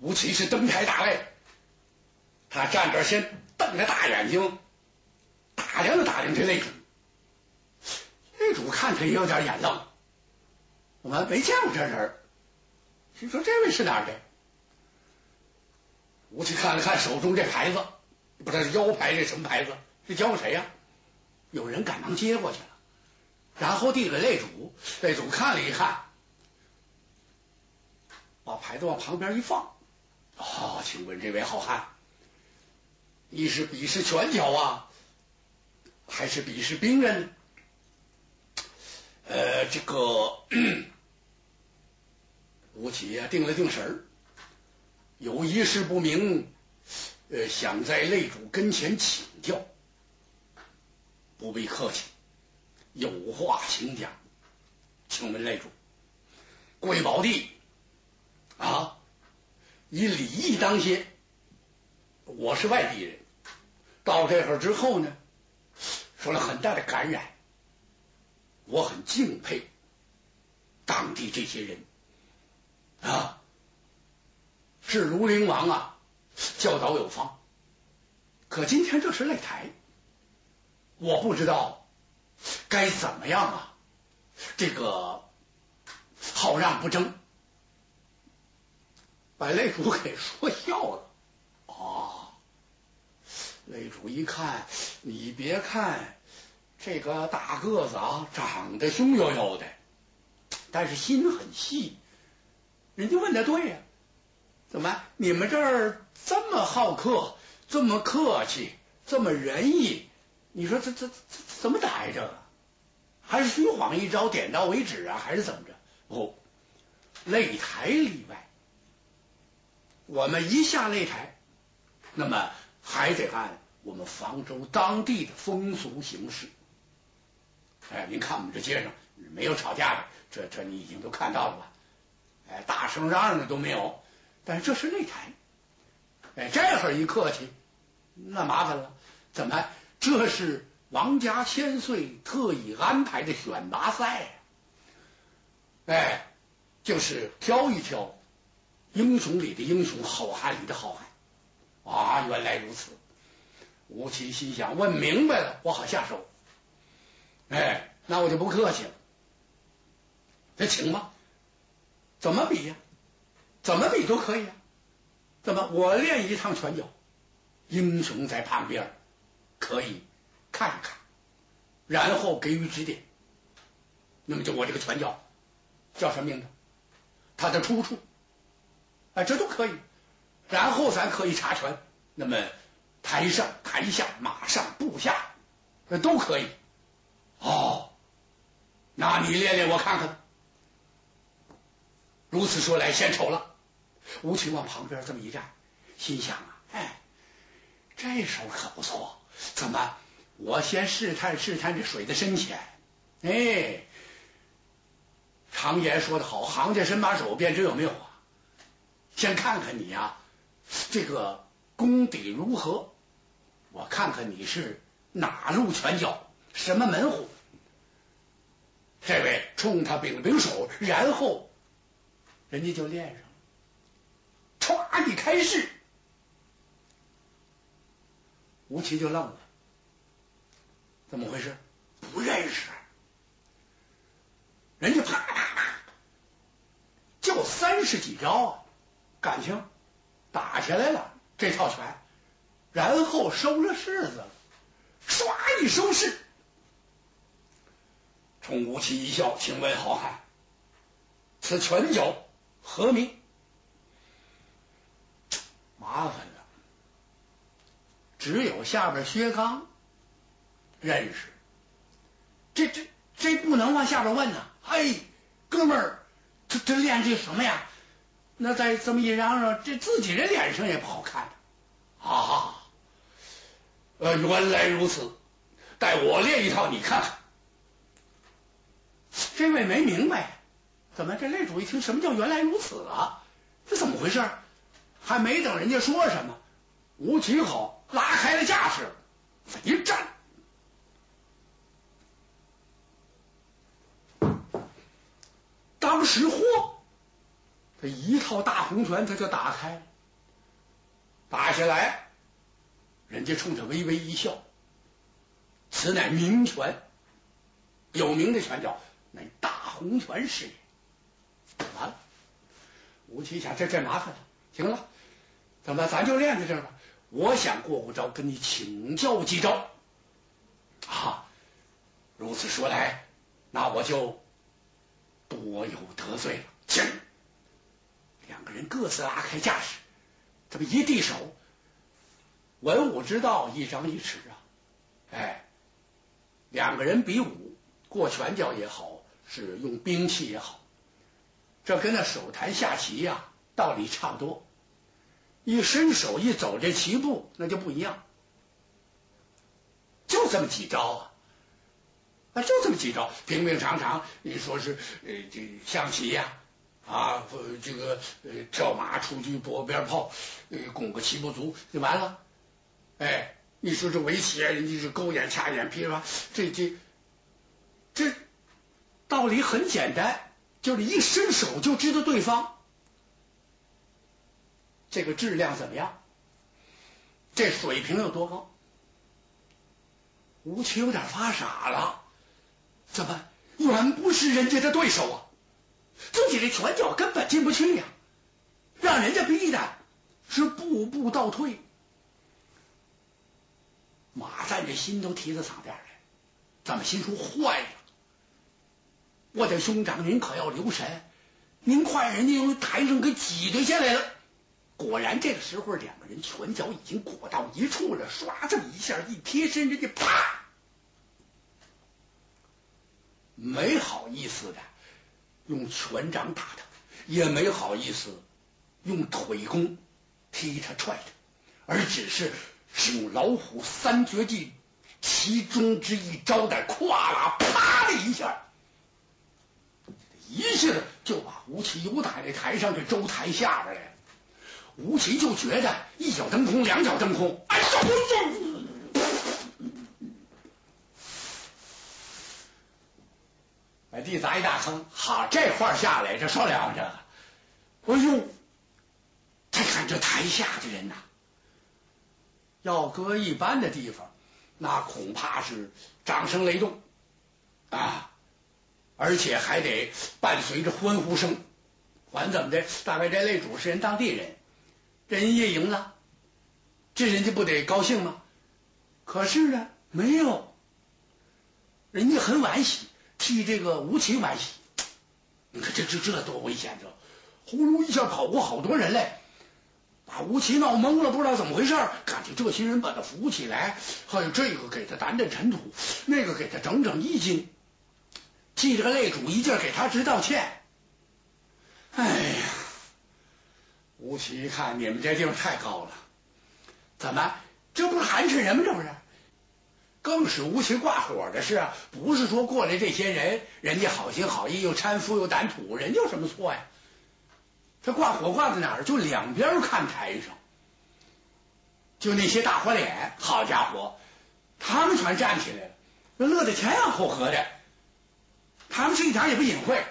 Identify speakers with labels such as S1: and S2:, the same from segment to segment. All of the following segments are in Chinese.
S1: 吴奇是登台大擂，他站着先瞪着大眼睛打量了打量这擂主，擂主看他也有点眼愣，我们没见过这人，心说这位是哪儿的？吴奇看了看手中这牌子，不知道是腰牌这什么牌子，是交给谁呀？有人赶忙接过去了，然后递给擂主，擂主看了一看，把牌子往旁边一放。哦，请问这位好汉，你是比试拳脚啊，还是比试兵刃？呃，这个 吴起呀，定了定神儿，有一事不明，呃，想在擂主跟前请教，不必客气，有话请讲。请问擂主，贵宝地啊？以礼义当先，我是外地人，到这会儿之后呢，受了很大的感染，我很敬佩当地这些人啊，是庐陵王啊教导有方，可今天这是擂台，我不知道该怎么样啊，这个好让不争。把擂主给说笑了啊！擂主一看，你别看这个大个子啊，长得凶悠悠的，但是心很细。人家问的对呀，怎么你们这儿这么好客，这么客气，这么仁义？你说这这这怎么逮着？还是虚晃一招，点到为止啊？还是怎么着？哦，擂台例外。我们一下擂台，那么还得按我们房州当地的风俗形式。哎，您看我们这街上没有吵架的，这这你已经都看到了吧？哎，大声嚷嚷的都没有。但是这是擂台，哎，这会儿一客气，那麻烦了。怎么？这是王家千岁特意安排的选拔赛，哎，就是挑一挑。英雄里的英雄，好汉里的好汉啊！原来如此，吴奇心想：问明白了，我好下手。哎，那我就不客气了。那请吧，怎么比呀？怎么比都可以啊。怎么？我练一趟拳脚，英雄在旁边可以看一看，然后给予指点。那么就我这个拳脚叫什么名字？它的出处？啊，这都可以，然后咱可以查拳。那么台上、台下、马上、部下，那都可以。哦，那你练练我看看。如此说来，献丑了。吴奇往旁边这么一站，心想啊，哎，这手可不错。怎么？我先试探试探这水的深浅。哎，常言说的好，行家伸把手，便知有没有啊。先看看你呀，这个功底如何？我看看你是哪路拳脚，什么门户？这位冲他柄了柄手，然后人家就练上了。歘，一开始，吴奇就愣了，怎么回事？不认识，人家啪啪啪，就三十几招啊！感情打起来了，这套拳，然后收了式子，唰一收势，冲吴奇一笑，请问好汉，此拳脚何名？麻烦了，只有下边薛刚认识，这这这不能往下边问呐！哎，哥们儿，这这练这什么呀？那再这么一嚷嚷，这自己人脸上也不好看啊！呃，原来如此，待我练一套，你看看。这位没明白，怎么这擂主一听什么叫原来如此啊？这怎么回事？还没等人家说什么，吴奇好拉开了架势，一站，当时嚯！这一套大红拳他就打开，打下来，人家冲他微微一笑，此乃名拳，有名的拳脚，乃大红拳是也。完了，吴奇想这这麻烦了，行了，怎么咱就练在这儿吧？我想过过招，跟你请教几招。啊，如此说来，那我就多有得罪了。行，两个人各自拉开架势，这么一递手，文武之道一张一弛啊！哎，两个人比武，过拳脚也好，是用兵器也好，这跟那手谈下棋呀，道理差不多。一伸手一走这棋步，那就不一样。就这么几招啊，啊，就这么几招，平平常常。你说是呃，这象棋呀，啊这个呃，跳马出去拨鞭炮，呃，攻个棋不足就完了。哎，你说这围棋，人家是勾眼掐眼，噼里啪，这这这道理很简单，就是一伸手就知道对方。这个质量怎么样？这水平有多高？吴奇有点发傻了，怎么远不是人家的对手啊？自己的拳脚根本进不去呀，让人家逼的是步步倒退。马赞这心都提到嗓边来，怎么心说坏了？我的兄长，您可要留神，您快人家从台上给挤兑下来了。果然，这个时候两个人拳脚已经裹到一处了，唰这么一下一贴身，人家啪，没好意思的用拳掌打他，也没好意思用腿功踢他踹他，而只是使用老虎三绝技其中之一招的，咵啦啪的一下，一下子就把吴奇由打那台上这周台下边来。吴奇就觉得一脚蹬空，两脚蹬空，哎呦呦！把好，这块下来，这说了这个，哎呦！再看这台下的人呐，要搁一般的地方，那恐怕是掌声雷动啊，而且还得伴随着欢呼声。管怎么的，大概这擂主是人当地人。人家赢了，这人家不得高兴吗？可是呢，没有，人家很惋惜，替这个吴奇惋惜。你看这这这多危险！这呼噜一下跑过好多人来，把吴奇闹懵了，不知道怎么回事。感觉这些人把他扶起来，还有这个给他掸掸尘土，那个给他整整衣襟，替这个擂主一劲给他直道歉。哎呀！吴奇一看，你们这地方太高了，怎么？这不是寒碜人吗？这不是？更使吴奇挂火的是啊，不是说过来这些人，人家好心好意又搀扶又掸土，人家有什么错呀？他挂火挂在哪儿？就两边看台上，就那些大花脸，好家伙，他们全站起来了，乐得前仰后合的，他们是一点也不隐晦，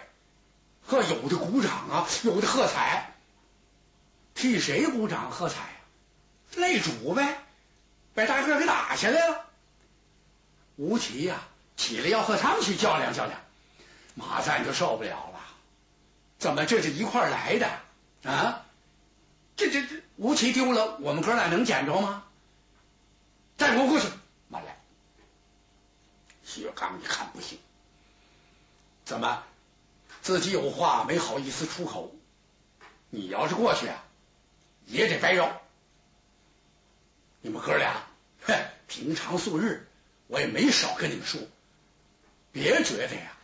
S1: 呵，有的鼓掌啊，有的喝彩。替谁鼓掌喝彩呀？擂主呗，把大个给打下来了。吴奇呀，起来要和他们去较量较量。马赞就受不了了，怎么这是一块来的啊？这这这，吴奇丢了，我们哥俩能捡着吗？再给我过去！慢来。薛刚一看不行，怎么自己有话没好意思出口？你要是过去啊？也得掰肉。你们哥俩，哼，平常素日我也没少跟你们说，别觉得呀，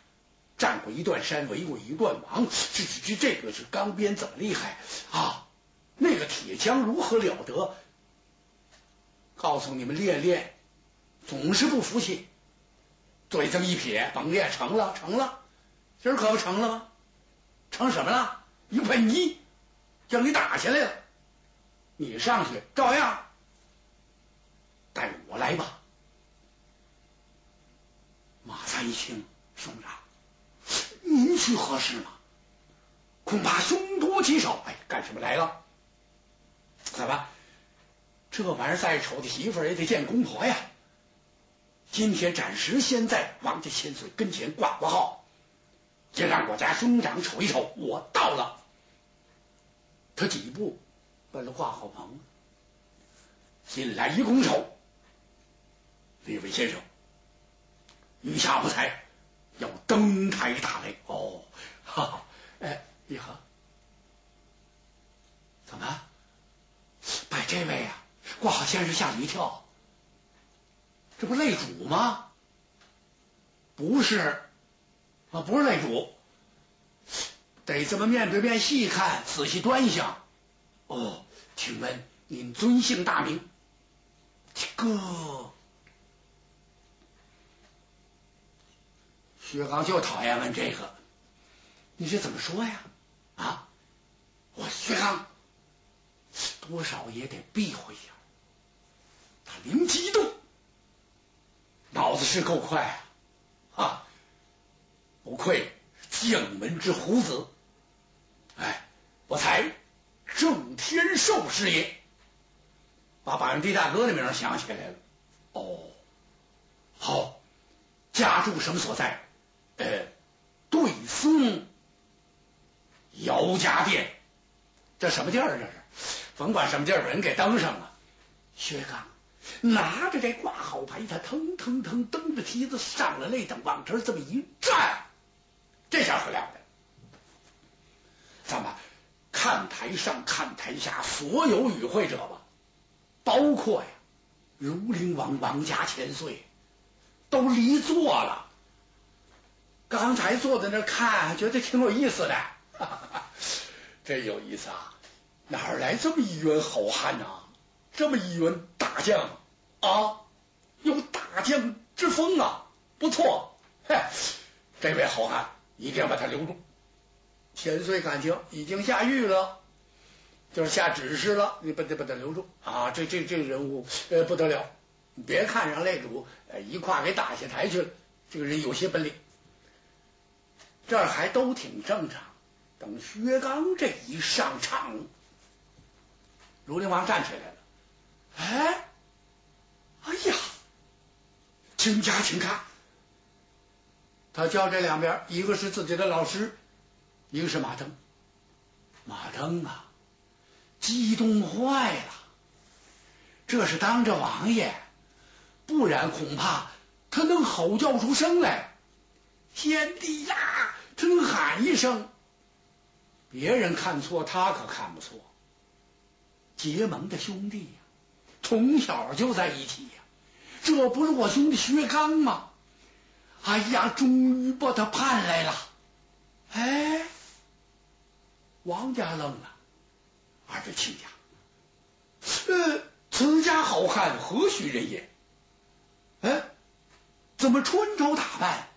S1: 占过一段山，围过一段王，这这这个是钢鞭怎么厉害啊？那个铁枪如何了得？告诉你们练练，总是不服气。嘴这么一撇，甭练成了，成了，今儿可不成了吗？成什么了？一盆泥，叫你打下来了。你上去照样，带我来吧。马三一听，兄长，您去合适吗？恐怕凶多吉少。哎，干什么来了？怎么？这玩意儿再丑的媳妇也得见公婆呀。今天暂时先在王家千岁跟前挂挂号，也让我家兄长瞅一瞅我到了。他几步奔了挂号棚，进来一拱手：“李位先生，余下不才要登台打擂。”哦，哈哈，哎，你好，怎么？把这位啊，挂好先生吓了一跳。这不擂主吗？不是啊，不是擂主，得这么面对面细看，仔细端详。哦，请问您尊姓大名？这个，薛刚就讨厌问这个，你这怎么说呀？啊，我薛刚多少也得避讳一下，他灵机一动。脑子是够快啊！不愧将门之虎子，哎，我才郑天寿是也。把板地大哥的名想起来了。哦，好，家住什么所在？呃，对松姚家店。这什么地儿？这是？甭管什么地儿，人给登上了。薛刚。拿着这挂号牌，他腾腾腾蹬着梯子上了擂台，往这儿这么一站，这下可了得！咱们看台上看台下所有与会者吧，包括呀如陵王王家千岁，都离座了。刚才坐在那看，觉得挺有意思的，真有意思啊！哪来这么一员好汉呐？这么一员大将啊，有大将之风啊，不错，嘿，这位好汉一定要把他留住。千岁感情已经下狱了，就是下指示了，你不得把他留住啊！这这这人物呃不得了，你别看让擂主一胯给打下台去了，这个人有些本领，这还都挺正常。等薛刚这一上场，如陵王站起来了。哎，哎呀，请家请看，他叫这两边，一个是自己的老师，一个是马登。马登啊，激动坏了，这是当着王爷，不然恐怕他能吼叫出声来。贤弟呀，他能喊一声，别人看错，他可看不错。结盟的兄弟呀。从小就在一起呀，这不是我兄弟薛刚吗？哎呀，终于把他盼来了！哎，王家愣了，二位亲家，呃，此家好汉何许人也？哎，怎么穿着打扮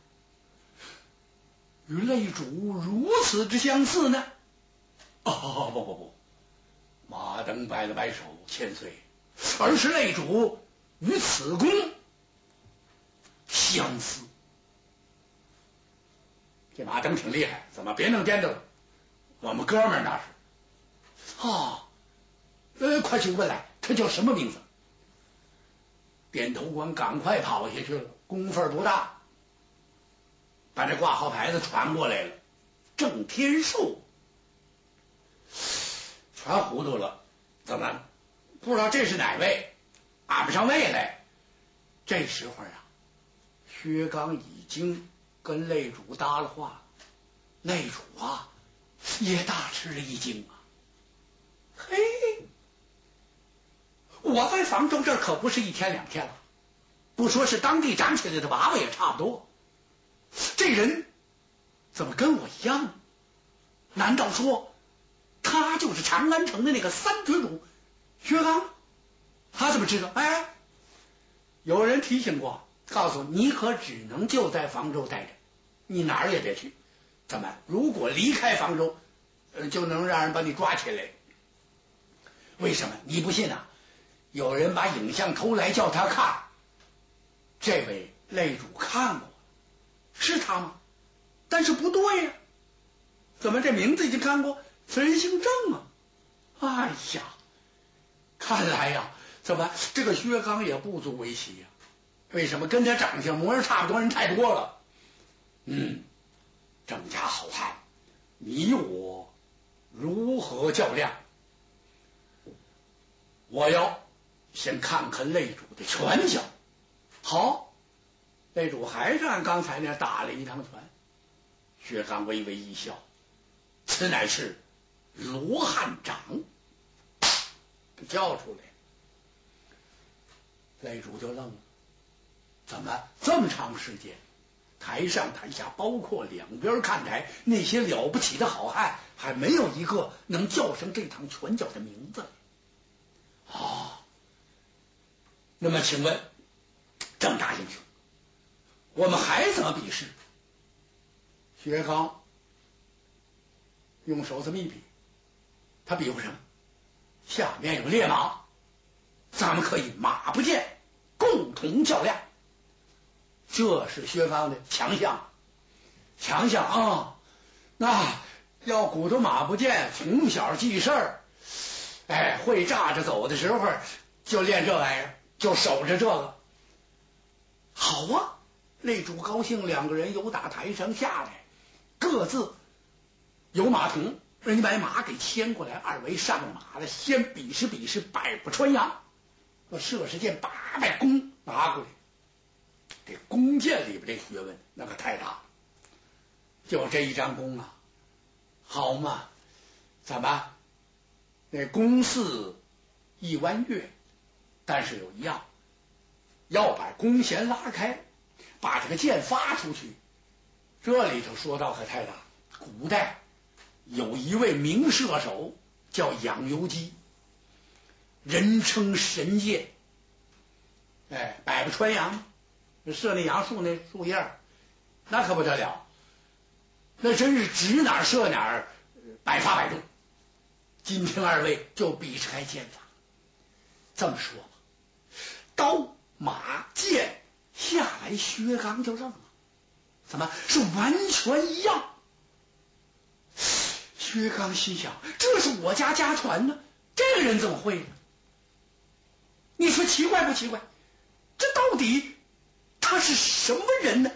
S1: 与擂主如此之相似呢？哦，不不不，马登摆了摆手，千岁。而是擂主与此公相似。这马登挺厉害，怎么别弄颠倒了？我们哥们那是啊，呃，快去问来，他叫什么名字？点头官赶快跑下去了，功夫不大，把这挂号牌子传过来了。郑天寿全糊涂了，怎么？不知道这是哪位，俺不上位来。这时候啊，薛刚已经跟擂主搭了话，擂主啊也大吃了一惊啊。嘿，我在房州这可不是一天两天了，不说是当地长起来的娃娃也差不多。这人怎么跟我一样？难道说他就是长安城的那个三绝主？薛刚，他怎么知道？哎，有人提醒过，告诉你可只能就在房州待着，你哪儿也别去。怎么？如果离开房州，就能让人把你抓起来？为什么？你不信啊？有人把影像偷来叫他看，这位擂主看过，是他吗？但是不对呀，怎么这名字已经看过？此人姓郑啊！哎呀，看来呀，怎么这个薛刚也不足为奇呀？为什么跟他长相模样差不多人太多了？嗯，郑家好汉，你我如何较量？我要先看看擂主的拳脚。好，擂主还是按刚才那打了一趟拳。薛刚微微一笑，此乃是罗汉掌，叫出来。擂主就愣了，怎么这么长时间，台上台下，包括两边看台那些了不起的好汉，还没有一个能叫上这趟拳脚的名字？啊，那么请问郑大英雄，我们还怎么比试？薛刚用手这么一比，他比划什么？下面有烈马，咱们可以马不见，共同较量。这是薛刚的强项，强项啊！那要鼓捣马不见，从小记事儿。哎，会炸着走的时候就练这玩意儿，就守着这个。好啊，擂主高兴，两个人由打台上下来，各自有马童，人家把马给牵过来，二位上马了，先比试比试百步穿杨。那射射箭，八百弓拿过来，这弓箭里边这学问那可太大。就这一张弓啊，好嘛，怎么？那弓似一弯月，但是有一样，要把弓弦拉开，把这个箭发出去。这里头说到可太大。古代有一位名射手叫养由基，人称神箭。哎，百步穿杨，射那杨树那树叶，那可不得了，那真是指哪射哪，百发百中。今天二位就比试开剑法。这么说吧，刀马剑下来，薛刚就愣了，怎么是完全一样？薛刚心想：这是我家家传呢，这个人怎么会呢？你说奇怪不奇怪？这到底他是什么人呢？